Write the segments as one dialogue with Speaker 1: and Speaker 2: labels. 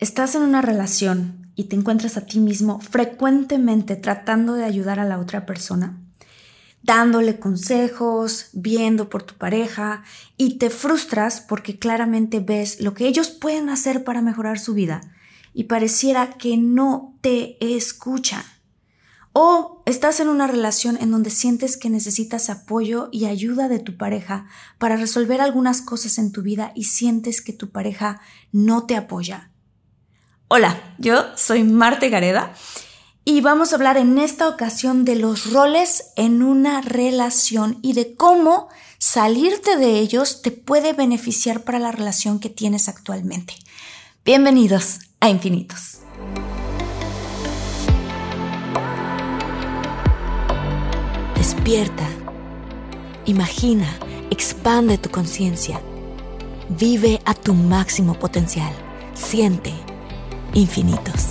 Speaker 1: Estás en una relación y te encuentras a ti mismo frecuentemente tratando de ayudar a la otra persona, dándole consejos, viendo por tu pareja y te frustras porque claramente ves lo que ellos pueden hacer para mejorar su vida y pareciera que no te escuchan. O estás en una relación en donde sientes que necesitas apoyo y ayuda de tu pareja para resolver algunas cosas en tu vida y sientes que tu pareja no te apoya Hola, yo soy Marte Gareda y vamos a hablar en esta ocasión de los roles en una relación y de cómo salirte de ellos te puede beneficiar para la relación que tienes actualmente. Bienvenidos a Infinitos. Despierta, imagina, expande tu conciencia, vive a tu máximo potencial, siente infinitos.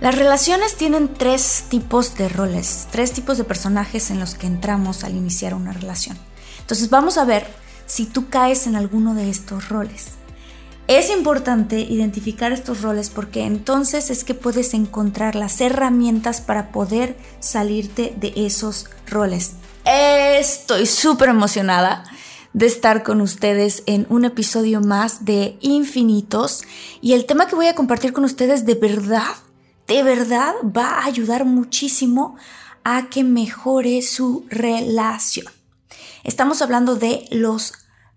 Speaker 1: Las relaciones tienen tres tipos de roles, tres tipos de personajes en los que entramos al iniciar una relación. Entonces vamos a ver si tú caes en alguno de estos roles. Es importante identificar estos roles porque entonces es que puedes encontrar las herramientas para poder salirte de esos roles. Estoy súper emocionada de estar con ustedes en un episodio más de Infinitos y el tema que voy a compartir con ustedes de verdad, de verdad va a ayudar muchísimo a que mejore su relación. Estamos hablando de los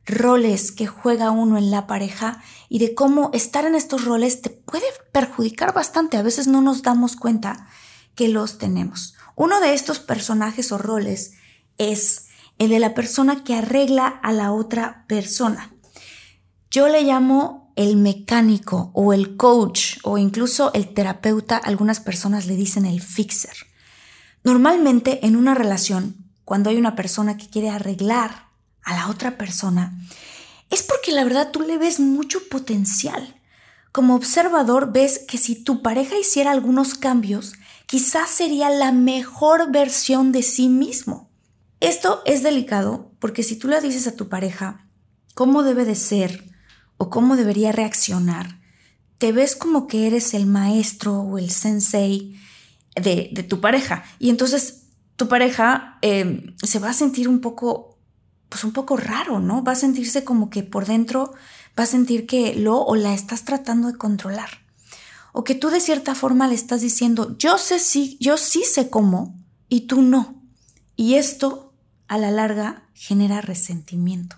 Speaker 1: roles que juega uno en la pareja y de cómo estar en estos roles te puede perjudicar bastante. A veces no nos damos cuenta que los tenemos. Uno de estos personajes o roles es el de la persona que arregla a la otra persona. Yo le llamo el mecánico o el coach o incluso el terapeuta, algunas personas le dicen el fixer. Normalmente en una relación, cuando hay una persona que quiere arreglar a la otra persona, es porque la verdad tú le ves mucho potencial. Como observador ves que si tu pareja hiciera algunos cambios, quizás sería la mejor versión de sí mismo. Esto es delicado porque si tú le dices a tu pareja cómo debe de ser o cómo debería reaccionar, te ves como que eres el maestro o el sensei de, tu pareja. Y entonces tu pareja em, se va a sentir un poco, pues un poco raro, ¿no? Va a sentirse como que por dentro va a sentir que lo o la estás tratando de controlar. O que tú de cierta forma le estás diciendo, yo sé sí, yo sí sé cómo y tú no. Y esto a la larga genera resentimiento.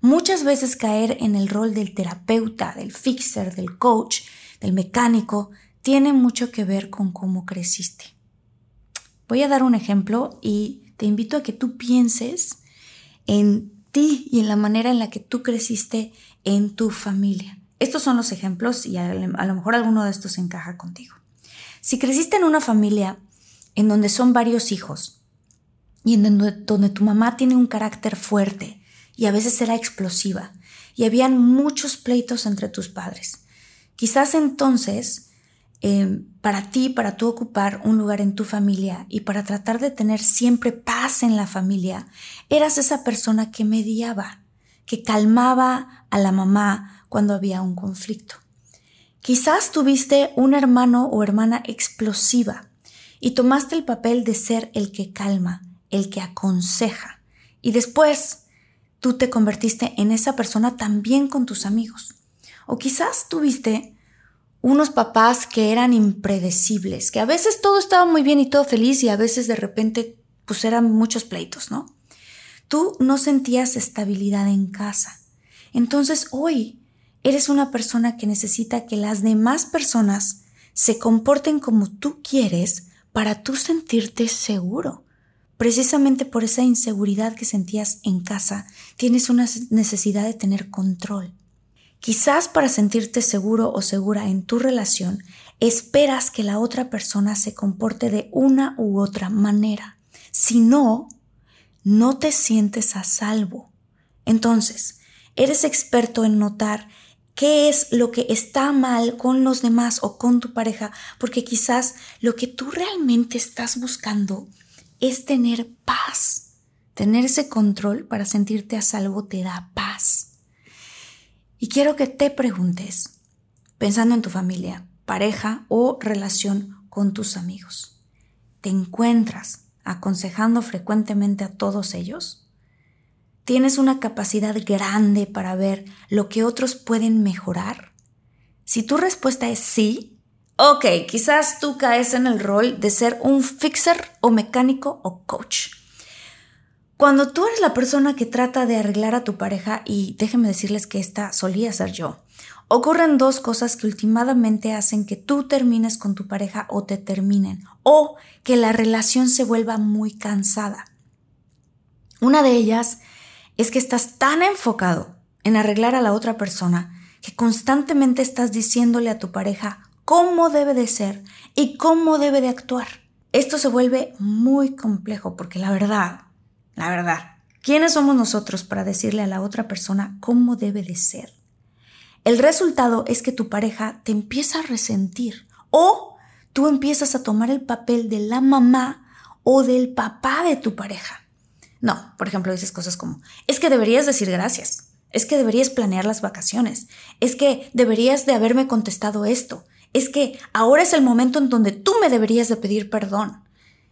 Speaker 1: Muchas veces caer en el rol del terapeuta, del fixer, del coach, del mecánico, tiene mucho que ver con cómo creciste. Voy a dar un ejemplo y te invito a que tú pienses en ti y en la manera en la que tú creciste en tu familia. Estos son los ejemplos y a, lo mejor alguno de estos encaja contigo. Si creciste en una familia en donde son varios hijos, y en donde, tu mamá tiene un carácter fuerte y a veces era explosiva y habían muchos pleitos entre tus padres. Quizás entonces, em, para ti, para tú ocupar un lugar en tu familia y para tratar de tener siempre paz en la familia, eras esa persona que mediaba, que calmaba a la mamá cuando había un conflicto. Quizás tuviste un hermano o hermana explosiva y tomaste el papel de ser el que calma, el que aconseja. Y después tú te convertiste en esa persona también con tus amigos. O quizás tuviste unos papás que eran impredecibles, que a veces todo estaba muy bien y todo feliz y a veces de repente pues eran muchos pleitos, ¿no? Tú no sentías estabilidad en casa. Entonces hoy eres una persona que necesita que las demás personas se comporten como tú quieres para tú sentirte seguro. Precisamente por esa inseguridad que sentías en casa, tienes una necesidad de tener control. Quizás para sentirte seguro o segura en tu relación, esperas que la otra persona se comporte de una u otra manera. Si no, no te sientes a salvo. Entonces, eres experto en notar qué es lo que está mal con los demás o con tu pareja, porque quizás lo que tú realmente estás buscando es tener paz. Tener ese control para sentirte a salvo te da paz. Y quiero que te preguntes, pensando en tu familia, pareja o relación con tus amigos, ¿te encuentras aconsejando frecuentemente a todos ellos? ¿Tienes una capacidad grande para ver lo que otros pueden mejorar? Si tu respuesta es sí, ok, quizás tú caes en el rol de ser un fixer o mecánico o coach. Cuando tú eres la persona que trata de arreglar a tu pareja, y déjenme decirles que esta solía ser yo, ocurren dos cosas que últimamente hacen que tú termines con tu pareja o te terminen, o que la relación se vuelva muy cansada. Una de ellas es que estás tan enfocado en arreglar a la otra persona que constantemente estás diciéndole a tu pareja cómo debe de ser y cómo debe de actuar. Esto se vuelve muy complejo porque la verdad, la verdad, ¿quiénes somos nosotros para decirle a la otra persona cómo debe de ser? El resultado es que tu pareja te empieza a resentir o tú empiezas a tomar el papel de la mamá o del papá de tu pareja. No, por ejemplo, dices cosas como, es que deberías decir gracias, es que deberías planear las vacaciones, es que deberías de haberme contestado esto, es que ahora es el momento en donde tú me deberías de pedir perdón,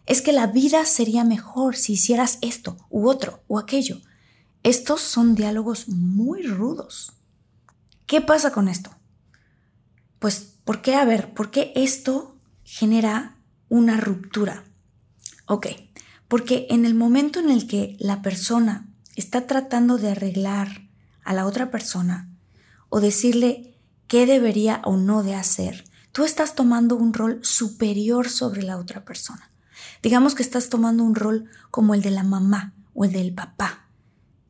Speaker 1: es que la vida sería mejor si hicieras esto u otro o aquello. Estos son diálogos muy rudos. ¿Qué pasa con esto? Pues, ¿por qué? A ver, ¿por qué esto genera una ruptura? Ok, porque en el momento en el que la persona está tratando de arreglar a la otra persona o decirle qué debería o no de hacer, tú estás tomando un rol superior sobre la otra persona. Digamos que estás tomando un rol como el de la mamá o el del papá.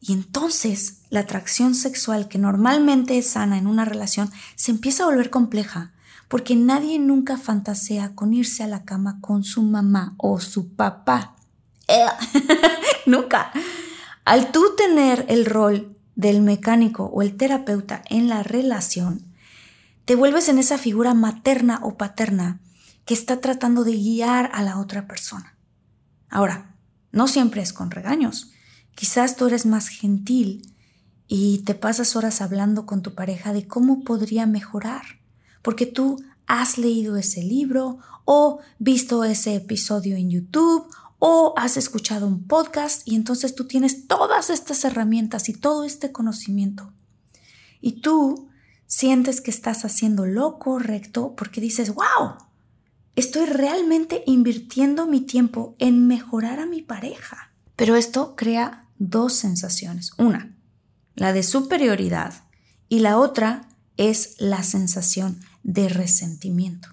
Speaker 1: Y entonces la atracción sexual que normalmente es sana en una relación se empieza a volver compleja porque nadie nunca fantasea con irse a la cama con su mamá o su papá. Nunca. Al tú tener el rol del mecánico o el terapeuta en la relación, te vuelves en esa figura materna o paterna que está tratando de guiar a la otra persona. Ahora, no siempre es con regaños. Quizás tú eres más gentil y te pasas horas hablando con tu pareja de cómo podría mejorar, porque tú has leído ese libro o visto ese episodio en YouTube o has escuchado un podcast y entonces tú tienes todas estas herramientas y todo este conocimiento. Y tú sientes que estás haciendo lo correcto porque dices, wow, estoy realmente invirtiendo mi tiempo en mejorar a mi pareja. Pero esto crea dos sensaciones. Una, la de superioridad y la otra es la sensación de resentimiento.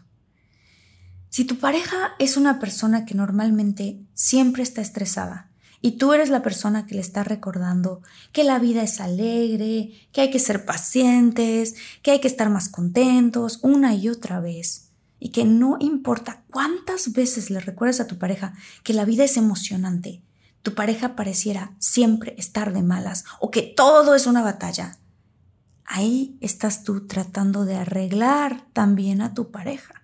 Speaker 1: Si tu pareja es una persona que normalmente siempre está estresada y tú eres la persona que le está recordando que la vida es alegre, que hay que ser pacientes, que hay que estar más contentos una y otra vez, y que no importa cuántas veces le recuerdes a tu pareja que la vida es emocionante, tu pareja pareciera siempre estar de malas o que todo es una batalla, ahí estás tú tratando de arreglar también a tu pareja.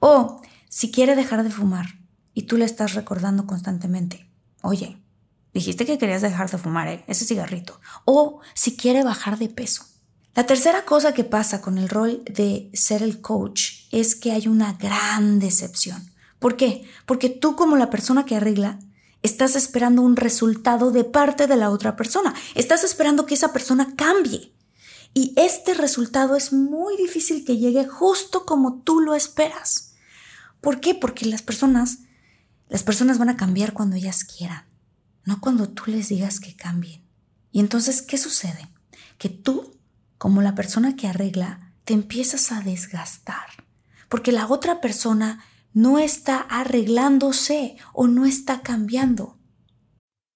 Speaker 1: O si quiere dejar de fumar y tú le estás recordando constantemente, oye, dijiste que querías dejar de fumar ¿eh? ese cigarrito. O si quiere bajar de peso. La tercera cosa que pasa con el rol de ser el coach es que hay una gran decepción, ¿Por qué? Porque tú como la persona que arregla, estás esperando un resultado de parte de la otra persona. Estás esperando que esa persona cambie. Y este resultado es muy difícil que llegue justo como tú lo esperas. ¿Por qué? Porque las personas, las personas van a cambiar cuando ellas quieran, no cuando tú les digas que cambien. Y entonces, ¿qué sucede? Que tú, como la persona que arregla, te empiezas a desgastar. Porque la otra persona no está arreglándose o no está cambiando.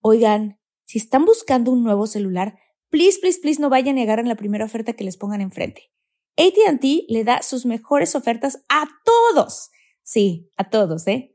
Speaker 2: Oigan, si están buscando un nuevo celular, please, please, please no vayan a negar en la primera oferta que les pongan enfrente. ATT le da sus mejores ofertas a todos. Sí, a todos, ¿eh?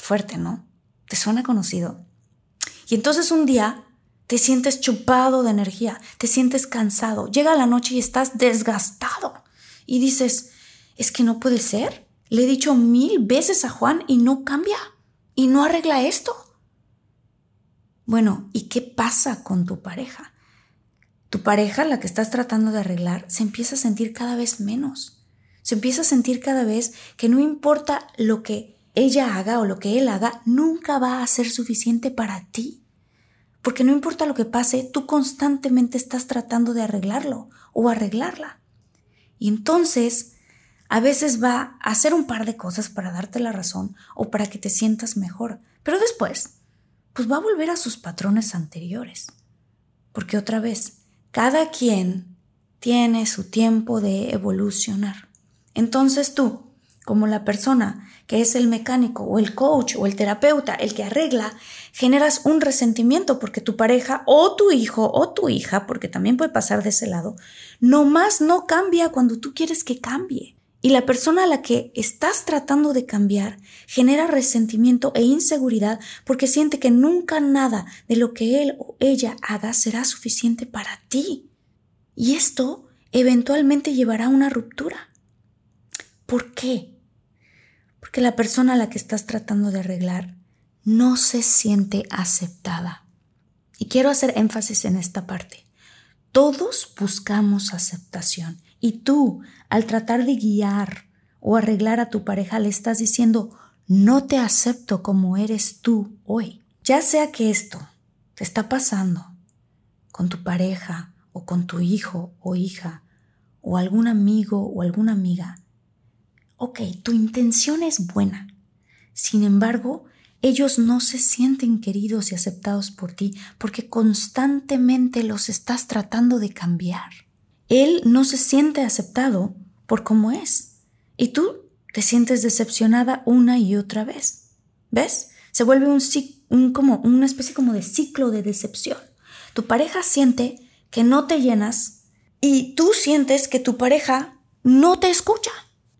Speaker 1: Fuerte, ¿no? ¿Te suena conocido? Y entonces un día te sientes chupado de energía, te sientes cansado, llega la noche y estás desgastado y dices, es que no puede ser. Le he dicho mil veces a Juan y no cambia y no arregla esto. Bueno, ¿y qué pasa con tu pareja? Tu pareja, la que estás tratando de arreglar, se empieza a sentir cada vez menos. Se empieza a sentir cada vez que no importa lo que ella haga o lo que él haga, nunca va a ser suficiente para ti. Porque no importa lo que pase, tú constantemente estás tratando de arreglarlo o arreglarla. Y entonces, a veces va a hacer un par de cosas para darte la razón o para que te sientas mejor. Pero después pues va a volver a sus patrones anteriores. Porque otra vez, cada quien tiene su tiempo de evolucionar. Entonces tú, como la persona que es el mecánico o el coach o el terapeuta, el que arregla, generas un resentimiento porque tu pareja o tu hijo o tu hija, porque también puede pasar de ese lado, nomás no cambia cuando tú quieres que cambie. Y la persona a la que estás tratando de cambiar genera resentimiento e inseguridad porque siente que nunca nada de lo que él o ella haga será suficiente para ti. Y esto eventualmente llevará a una ruptura. ¿Por qué? Porque la persona a la que estás tratando de arreglar no se siente aceptada. Y quiero hacer énfasis en esta parte. Todos buscamos aceptación y tú, al tratar de guiar o arreglar a tu pareja, le estás diciendo, no te acepto como eres tú hoy. Ya sea que esto te está pasando con tu pareja o con tu hijo o hija o algún amigo o alguna amiga, ok, tu intención es buena. Sin embargo, ellos no se sienten queridos y aceptados por ti porque constantemente los estás tratando de cambiar. Él no se siente aceptado por cómo es. Y tú te sientes decepcionada una y otra vez. ¿Ves? Se vuelve un, como, una especie como de ciclo de decepción. Tu pareja siente que no te llenas y tú sientes que tu pareja no te escucha.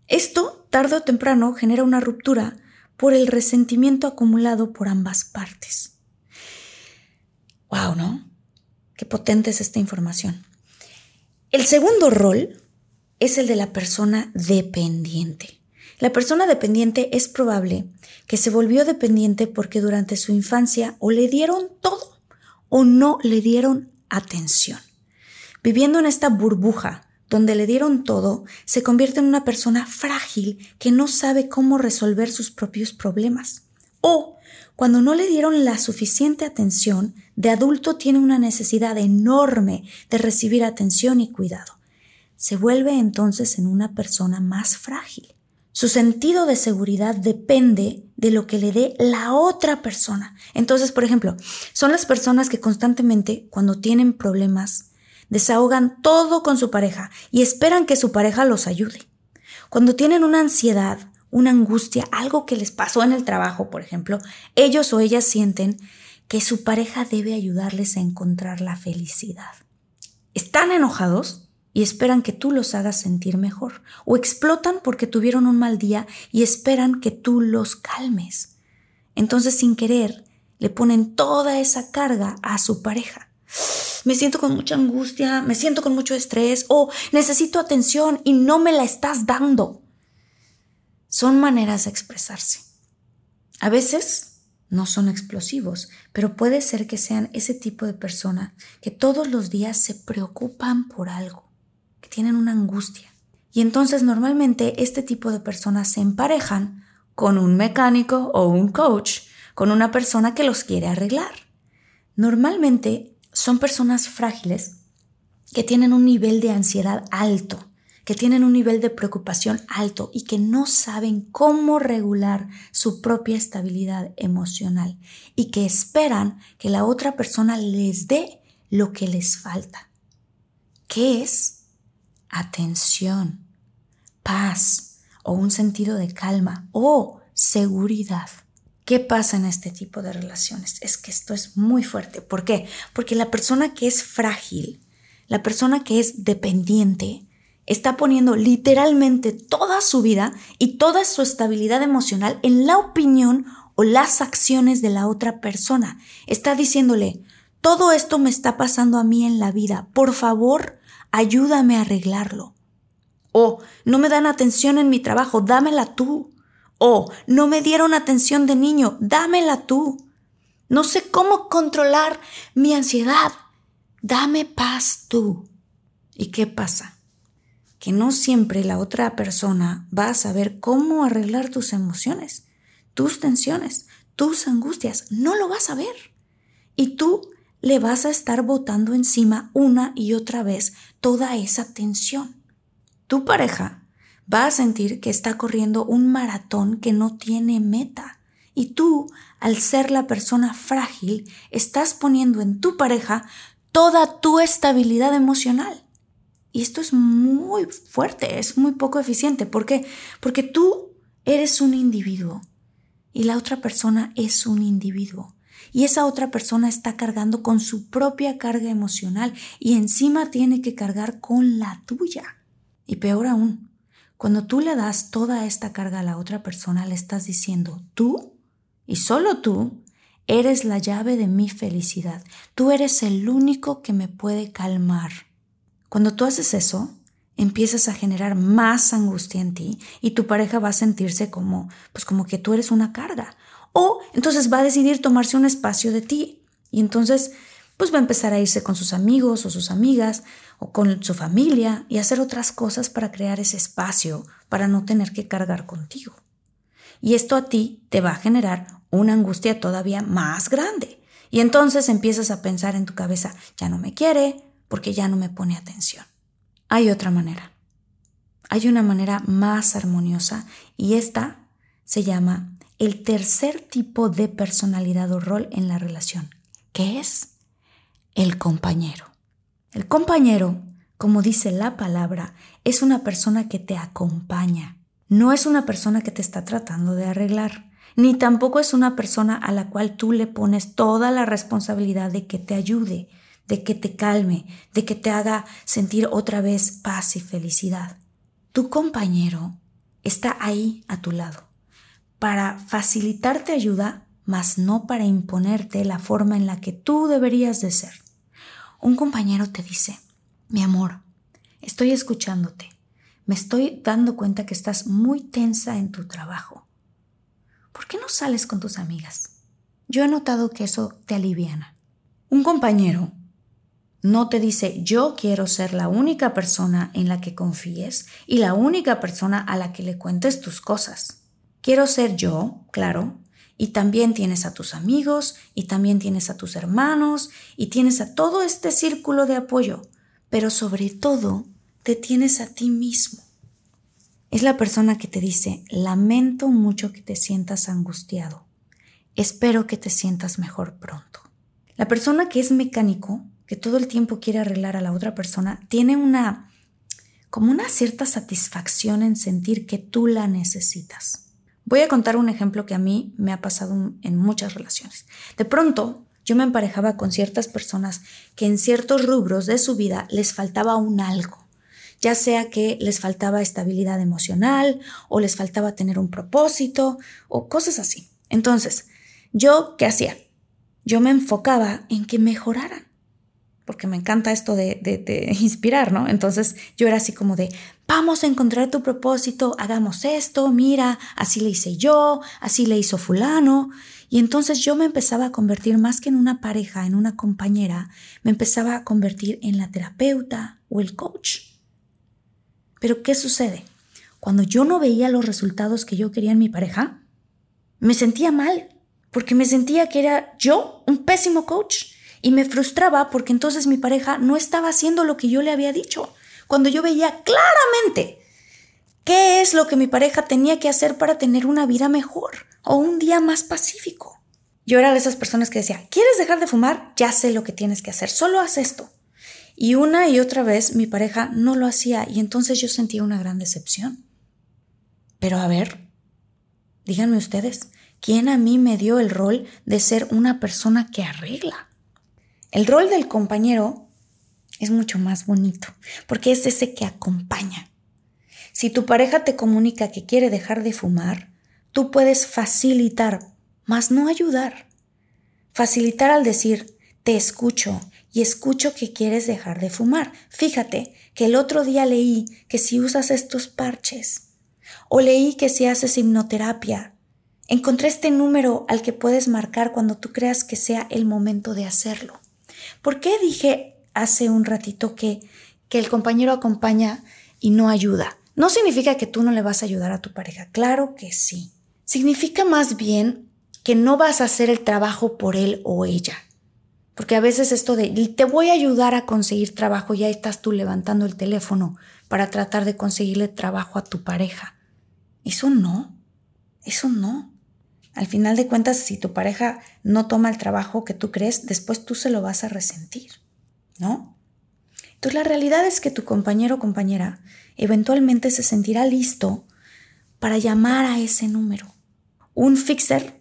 Speaker 1: Esto, tarde o temprano, genera una ruptura por el resentimiento acumulado por ambas partes. Wow, ¿no? Qué potente es esta información. El segundo rol es el de la persona dependiente. La persona dependiente es probable que se volvió dependiente porque durante su infancia o le dieron todo o no le dieron atención. Viviendo en esta burbuja donde le dieron todo, se convierte en una persona frágil que no sabe cómo resolver sus propios problemas. O cuando no le dieron la suficiente atención, de adulto tiene una necesidad enorme de recibir atención y cuidado. Se vuelve entonces en una persona más frágil. Su sentido de seguridad depende de lo que le dé la otra persona. Entonces, por ejemplo, son las personas que constantemente, cuando tienen problemas, desahogan todo con su pareja y esperan que su pareja los ayude. Cuando tienen una ansiedad una angustia, algo que les pasó en el trabajo, por ejemplo, ellos o ellas sienten que su pareja debe ayudarles a encontrar la felicidad. Están enojados y esperan que tú los hagas sentir mejor, o explotan porque tuvieron un mal día y esperan que tú los calmes. Entonces, sin querer, le ponen toda esa carga a su pareja. Me siento con mucha angustia, me siento con mucho estrés, o necesito atención y no me la estás dando. Son maneras de expresarse. A veces no son explosivos, pero puede ser que sean ese tipo de persona que todos los días se preocupan por algo que tienen una angustia. Y entonces normalmente este tipo de personas se emparejan con un mecánico o un coach, con una persona que los quiere arreglar. Normalmente son personas frágiles que tienen un nivel de ansiedad alto, que tienen un nivel de preocupación alto y que no saben cómo regular su propia estabilidad emocional y que esperan que la otra persona les dé lo que les falta. ¿Qué es? atención, paz o un sentido de calma o seguridad. ¿Qué pasa en este tipo de relaciones? Es que esto es muy fuerte. ¿Por qué? Porque la persona que es frágil, la persona que es dependiente, está poniendo literalmente toda su vida y toda su estabilidad emocional en la opinión o las acciones de la otra persona. Está diciéndole, todo esto me está pasando a mí en la vida. Por favor, ayúdame a arreglarlo. O no me dan atención en mi trabajo, dámela tú. O no me dieron atención de niño, dámela tú. No sé cómo controlar mi ansiedad, dame paz tú. ¿Y qué pasa? Que no siempre la otra persona va a saber cómo arreglar tus emociones, tus tensiones, tus angustias. No lo vas a ver. Y tú le vas a estar botando encima una y otra vez toda esa tensión. Tu pareja va a sentir que está corriendo un maratón que no tiene meta. Y tú, al ser la persona frágil, estás poniendo en tu pareja toda tu estabilidad emocional. Y esto es muy fuerte, es muy poco eficiente. ¿Por qué? Porque tú eres un individuo y la otra persona es un individuo y esa otra persona está cargando con su propia carga emocional y encima tiene que cargar con la tuya. Y peor aún, cuando tú le das toda esta carga a la otra persona, le estás diciendo, tú y solo tú eres la llave de mi felicidad. Tú eres el único que me puede calmar. Cuando tú haces eso, empiezas a generar más angustia en ti y tu pareja va a sentirse como pues como que tú eres una carga o entonces va a decidir tomarse un espacio de ti y entonces pues va a empezar a irse con sus amigos o sus amigas o con su familia y hacer otras cosas para crear ese espacio para no tener que cargar contigo. Y esto a ti te va a generar una angustia todavía más grande. Y entonces empiezas a pensar en tu cabeza, ya no me quiere porque ya no me pone atención. Hay otra manera. Hay una manera más armoniosa y esta se llama el tercer tipo de personalidad o rol en la relación, que es el compañero. El compañero, como dice la palabra, es una persona que te acompaña. No es una persona que te está tratando de arreglar, ni tampoco es una persona a la cual tú le pones toda la responsabilidad de que te ayude, de que te calme, de que te haga sentir otra vez paz y felicidad. Tu compañero está ahí a tu lado para facilitarte ayuda, mas no para imponerte la forma en la que tú deberías de ser. Un compañero te dice, mi amor, estoy escuchándote, me estoy dando cuenta que estás muy tensa en tu trabajo. ¿Por qué no sales con tus amigas? Yo he notado que eso te aliviana. Un compañero no te dice yo quiero ser la única persona en la que confíes y la única persona a la que le cuentes tus cosas. Quiero ser yo, claro, y también tienes a tus amigos, y también tienes a tus hermanos, y tienes a todo este círculo de apoyo, pero sobre todo te tienes a ti mismo. Es la persona que te dice, lamento mucho que te sientas angustiado, espero que te sientas mejor pronto. La persona que es mecánico, que todo el tiempo quiere arreglar a la otra persona, tiene una como una cierta satisfacción en sentir que tú la necesitas. Voy a contar un ejemplo que a mí me ha pasado en muchas relaciones. De pronto, yo me emparejaba con ciertas personas que en ciertos rubros de su vida les faltaba un algo. ya sea que les faltaba estabilidad emocional o les faltaba tener un propósito o cosas así. Entonces, ¿yo qué hacía? Yo me enfocaba en que mejoraran porque me encanta esto de, inspirar, ¿no? Entonces yo era así como de, vamos a encontrar tu propósito, hagamos esto, mira, así le hice yo, así le hizo fulano. Y entonces yo me empezaba a convertir más que en una pareja, en una compañera, me empezaba a convertir en la terapeuta o el coach. Pero ¿qué sucede? Cuando yo no veía los resultados que yo quería en mi pareja, me sentía mal, porque me sentía que era yo un pésimo coach y me frustraba porque entonces mi pareja no estaba haciendo lo que yo le había dicho. Cuando yo veía claramente qué es lo que mi pareja tenía que hacer para tener una vida mejor o un día más pacífico. Yo era de esas personas que decía, ¿quieres dejar de fumar? Ya sé lo que tienes que hacer, solo haz esto. Y una y otra vez mi pareja no lo hacía y entonces yo sentía una gran decepción. Pero a ver, díganme ustedes, ¿quién a mí me dio el rol de ser una persona que arregla? El rol del compañero es mucho más bonito, porque es ese que acompaña. Si tu pareja te comunica que quiere dejar de fumar, tú puedes facilitar, más no ayudar. Facilitar al decir, te escucho y escucho que quieres dejar de fumar. Fíjate que el otro día leí que si usas estos parches, o leí que si haces hipnoterapia, encontré este número al que puedes marcar cuando tú creas que sea el momento de hacerlo. ¿Por qué dije hace un ratito que, que el compañero acompaña y no ayuda? No significa que tú no le vas a ayudar a tu pareja, claro que sí. Significa más bien que no vas a hacer el trabajo por él o ella. Porque a veces esto de te voy a ayudar a conseguir trabajo, ya estás tú levantando el teléfono para tratar de conseguirle trabajo a tu pareja. Eso no, eso no. Al final de cuentas, si tu pareja no toma el trabajo que tú crees, después tú se lo vas a resentir, ¿no? Entonces la realidad es que tu compañero o compañera eventualmente se sentirá listo para llamar a ese número. Un fixer,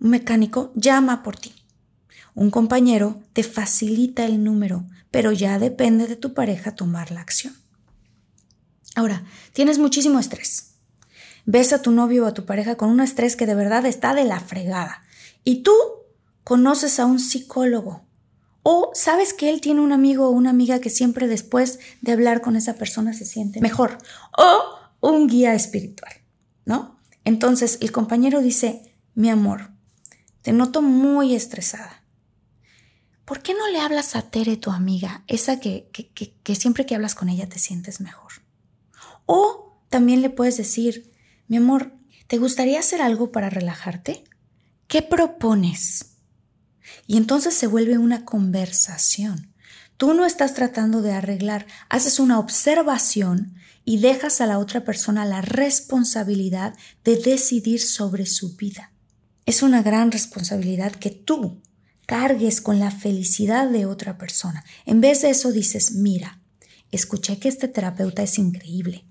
Speaker 1: un mecánico, llama por ti. Un compañero te facilita el número, pero ya depende de tu pareja tomar la acción. Ahora, tienes muchísimo estrés ves a tu novio o a tu pareja con un estrés que de verdad está de la fregada y tú conoces a un psicólogo o sabes que él tiene un amigo o una amiga que siempre después de hablar con esa persona se siente mejor o un guía espiritual, ¿no? Entonces el compañero dice, mi amor, te noto muy estresada. ¿Por qué no le hablas a Tere, tu amiga, esa que, que, que, que siempre que hablas con ella te sientes mejor? O también le puedes decir, mi amor, ¿te gustaría hacer algo para relajarte? ¿Qué propones? Y entonces se vuelve una conversación. Tú no estás tratando de arreglar, haces una observación y dejas a la otra persona la responsabilidad de decidir sobre su vida. Es una gran responsabilidad que tú cargues con la felicidad de otra persona. En vez de eso dices, mira, escuché que este terapeuta es increíble.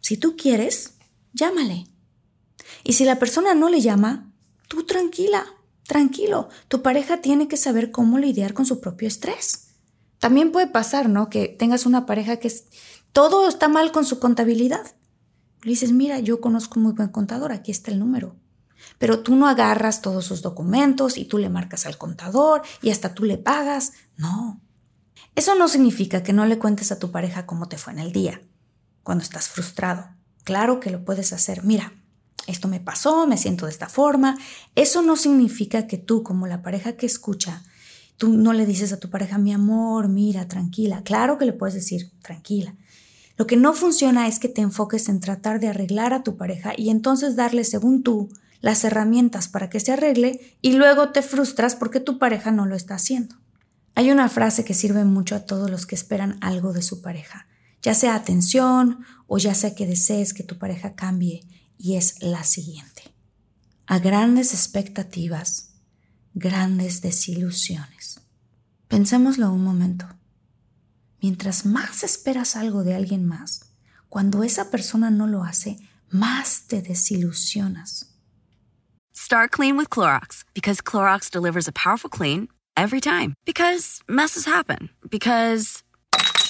Speaker 1: Si tú quieres, llámale. Y si la persona no le llama, tú tranquila, tranquilo. Tu pareja tiene que saber cómo lidiar con su propio estrés. También puede pasar, ¿no? Que tengas una pareja que todo está mal con su contabilidad. Le dices, mira, yo conozco un muy buen contador, aquí está el número. Pero tú no agarras todos sus documentos y tú le marcas al contador y hasta tú le pagas. No. Eso no significa que no le cuentes a tu pareja cómo te fue en el día, cuando estás frustrado. Claro que lo puedes hacer. Mira, esto me pasó, me siento de esta forma. Eso no significa que tú, como la pareja que escucha, tú no le dices a tu pareja, mi amor, mira, tranquila. Claro que le puedes decir, tranquila. Lo que no funciona es que te enfoques en tratar de arreglar a tu pareja y entonces darle, según tú, las herramientas para que se arregle y luego te frustras porque tu pareja no lo está haciendo. Hay una frase que sirve mucho a todos los que esperan algo de su pareja ya sea atención o ya sea que desees que tu pareja cambie, y es la siguiente. A grandes expectativas, grandes desilusiones. Pensémoslo un momento. Mientras más esperas algo de alguien más, cuando esa persona no lo hace, más te desilusionas.
Speaker 3: Start clean with Clorox because Clorox delivers a powerful clean every time. Because messes happen. Because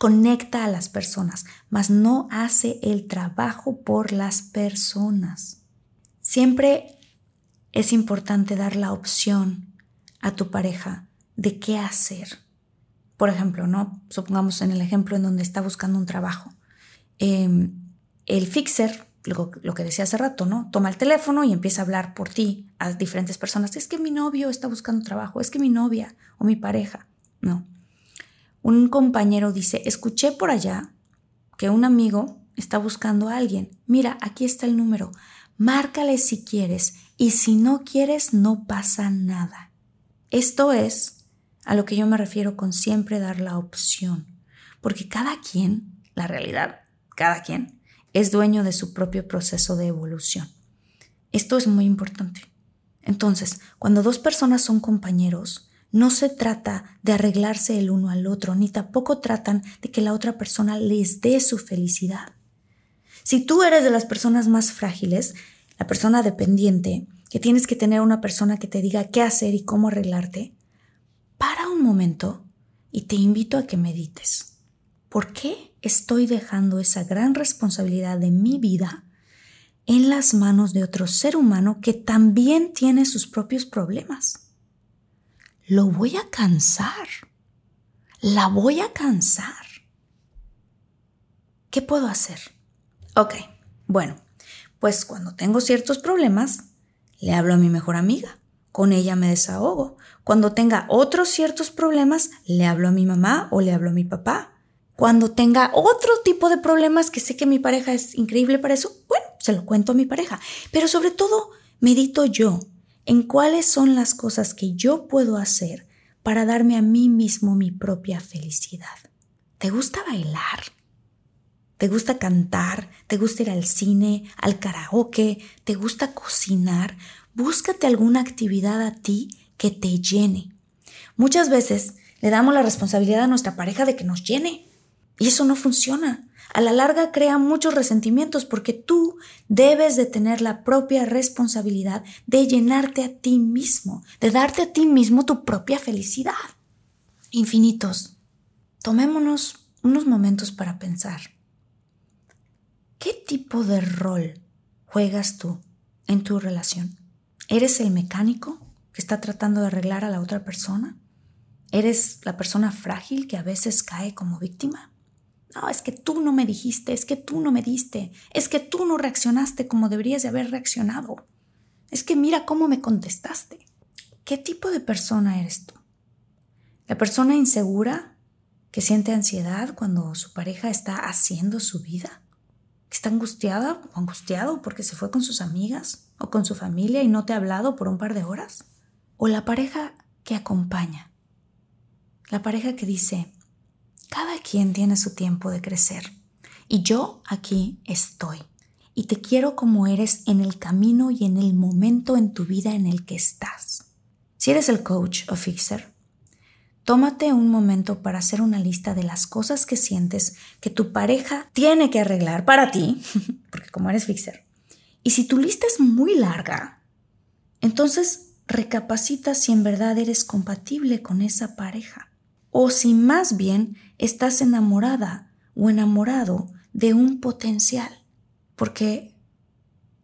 Speaker 1: conecta a las personas, mas no hace el trabajo por las personas. Siempre es importante dar la opción a tu pareja de qué hacer. Por ejemplo, ¿no? Supongamos en el ejemplo en donde está buscando un trabajo. Eh, el fixer, lo, lo, que decía hace rato, ¿no? Toma el teléfono y empieza a hablar por ti a diferentes personas. Es que mi novio está buscando trabajo, es que mi novia o mi pareja. No. Un compañero dice, escuché por allá que un amigo está buscando a alguien. Mira, aquí está el número. Márcale si quieres y si no quieres no pasa nada. Esto es a lo que yo me refiero con siempre dar la opción, porque cada quien, la realidad, cada quien es dueño de su propio proceso de evolución. Esto es muy importante. Entonces, cuando dos personas son compañeros, no se trata de arreglarse el uno al otro, ni tampoco tratan de que la otra persona les dé su felicidad. Si tú eres de las personas más frágiles, la persona dependiente, que tienes que tener una persona que te diga qué hacer y cómo arreglarte, para un momento y te invito a que medites. ¿Por qué estoy dejando esa gran responsabilidad de mi vida en las manos de otro ser humano que también tiene sus propios problemas? Lo voy a cansar. La voy a cansar. ¿Qué puedo hacer? Ok, bueno, pues cuando tengo ciertos problemas, le hablo a mi mejor amiga. Con ella me desahogo. Cuando tenga otros ciertos problemas, le hablo a mi mamá o le hablo a mi papá. Cuando tenga otro tipo de problemas que sé que mi pareja es increíble para eso, bueno, se lo cuento a mi pareja. Pero sobre todo, medito yo en cuáles son las cosas que yo puedo hacer para darme a mí mismo mi propia felicidad. ¿Te gusta bailar? ¿Te gusta cantar? ¿Te gusta ir al cine, al karaoke? ¿Te gusta cocinar? Búscate alguna actividad a ti que te llene. Muchas veces le damos la responsabilidad a nuestra pareja de que nos llene. Y eso no funciona. A la larga crea muchos resentimientos porque tú debes de tener la propia responsabilidad de llenarte a ti mismo, de darte a ti mismo tu propia felicidad. Infinitos, tomémonos unos momentos para pensar. ¿Qué tipo de rol juegas tú en tu relación? ¿Eres el mecánico que está tratando de arreglar a la otra persona? ¿Eres la persona frágil que a veces cae como víctima? No, es que tú no me dijiste, es que tú no me diste, es que tú no reaccionaste como deberías de haber reaccionado. Es que mira cómo me contestaste. ¿Qué tipo de persona eres tú? ¿La persona insegura que siente ansiedad cuando su pareja está haciendo su vida? ¿Que está angustiada o angustiado porque se fue con sus amigas o con su familia y no te ha hablado por un par de horas? ¿O la pareja que acompaña? La pareja que dice, cada quien tiene su tiempo de crecer. Y yo aquí estoy. Y te quiero como eres en el camino y en el momento en tu vida en el que estás. Si eres el coach o fixer, tómate un momento para hacer una lista de las cosas que sientes que tu pareja tiene que arreglar para ti, porque como eres fixer. Y si tu lista es muy larga, entonces recapacita si en verdad eres compatible con esa pareja o si más bien estás enamorada o enamorado de un potencial. Porque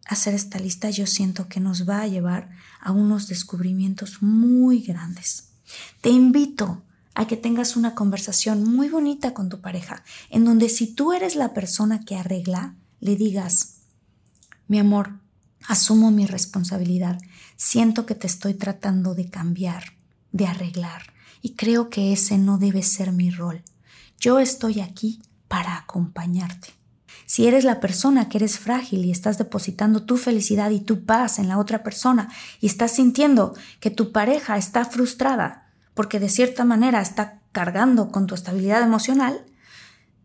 Speaker 1: hacer esta lista yo siento que nos va a llevar a unos descubrimientos muy grandes. Te invito a que tengas una conversación muy bonita con tu pareja, en donde si tú eres la persona que arregla, le digas, mi amor, asumo mi responsabilidad, siento que te estoy tratando de cambiar, de arreglar, y creo que ese no debe ser mi rol. Yo estoy aquí para acompañarte. Si eres la persona que eres frágil y estás depositando tu felicidad y tu paz en la otra persona y estás sintiendo que tu pareja está frustrada porque de cierta manera está cargando con tu estabilidad emocional,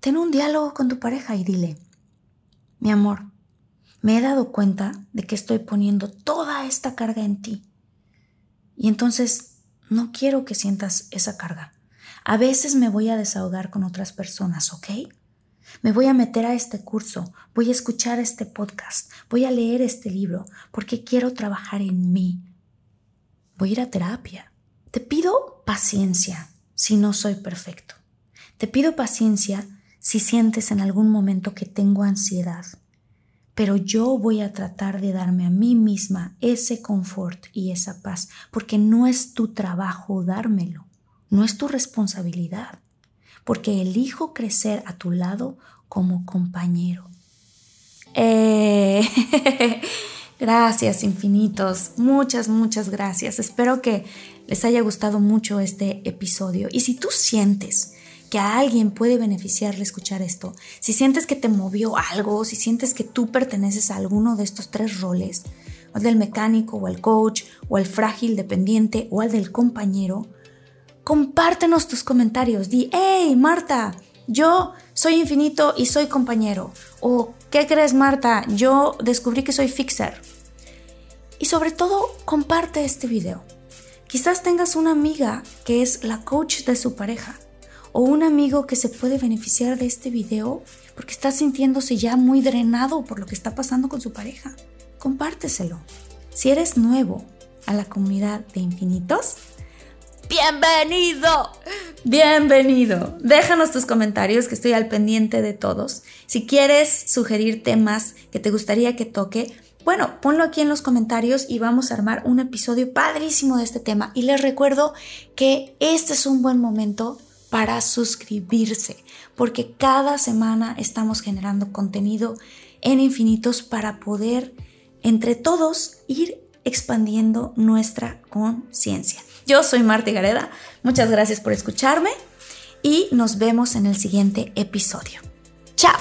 Speaker 1: ten un diálogo con tu pareja y dile, mi amor, me he dado cuenta de que estoy poniendo toda esta carga en ti. Y entonces no quiero que sientas esa carga. A veces me voy a desahogar con otras personas, ¿ok? Me voy a meter a este curso, voy a escuchar este podcast, voy a leer este libro, porque quiero trabajar en mí. Voy a ir a terapia. Te pido paciencia si no soy perfecto. Te pido paciencia si sientes en algún momento que tengo ansiedad. Pero yo voy a tratar de darme a mí misma ese confort y esa paz, porque no es tu trabajo dármelo, no es tu responsabilidad porque elijo crecer a tu lado como compañero. Eh, gracias infinitos, muchas, muchas gracias. Espero que les haya gustado mucho este episodio. Y si tú sientes que a alguien puede beneficiarle escuchar esto, si sientes que te movió algo, si sientes que tú perteneces a alguno de estos tres roles, o del mecánico, o el coach, o el frágil dependiente, o al del compañero, compártenos tus comentarios. Di, hey, Marta, yo soy infinito y soy compañero. O, ¿qué crees, Marta? Yo descubrí que soy fixer. Y sobre todo, comparte este video. Quizás tengas una amiga que es la coach de su pareja. O un amigo que se puede beneficiar de este video porque está sintiéndose ya muy drenado por lo que está pasando con su pareja. Compárteselo. Si eres nuevo a la comunidad de infinitos, Bienvenido. Bienvenido. Déjanos tus comentarios que estoy al pendiente de todos. Si quieres sugerir temas que te gustaría que toque, bueno, ponlo aquí en los comentarios y vamos a armar un episodio padrísimo de este tema. Y les recuerdo que este es un buen momento para suscribirse, porque cada semana estamos generando contenido en infinitos para poder entre todos ir expandiendo nuestra conciencia. Yo soy Marta Gareda, muchas gracias por escucharme y nos vemos en el siguiente episodio. ¡Chao!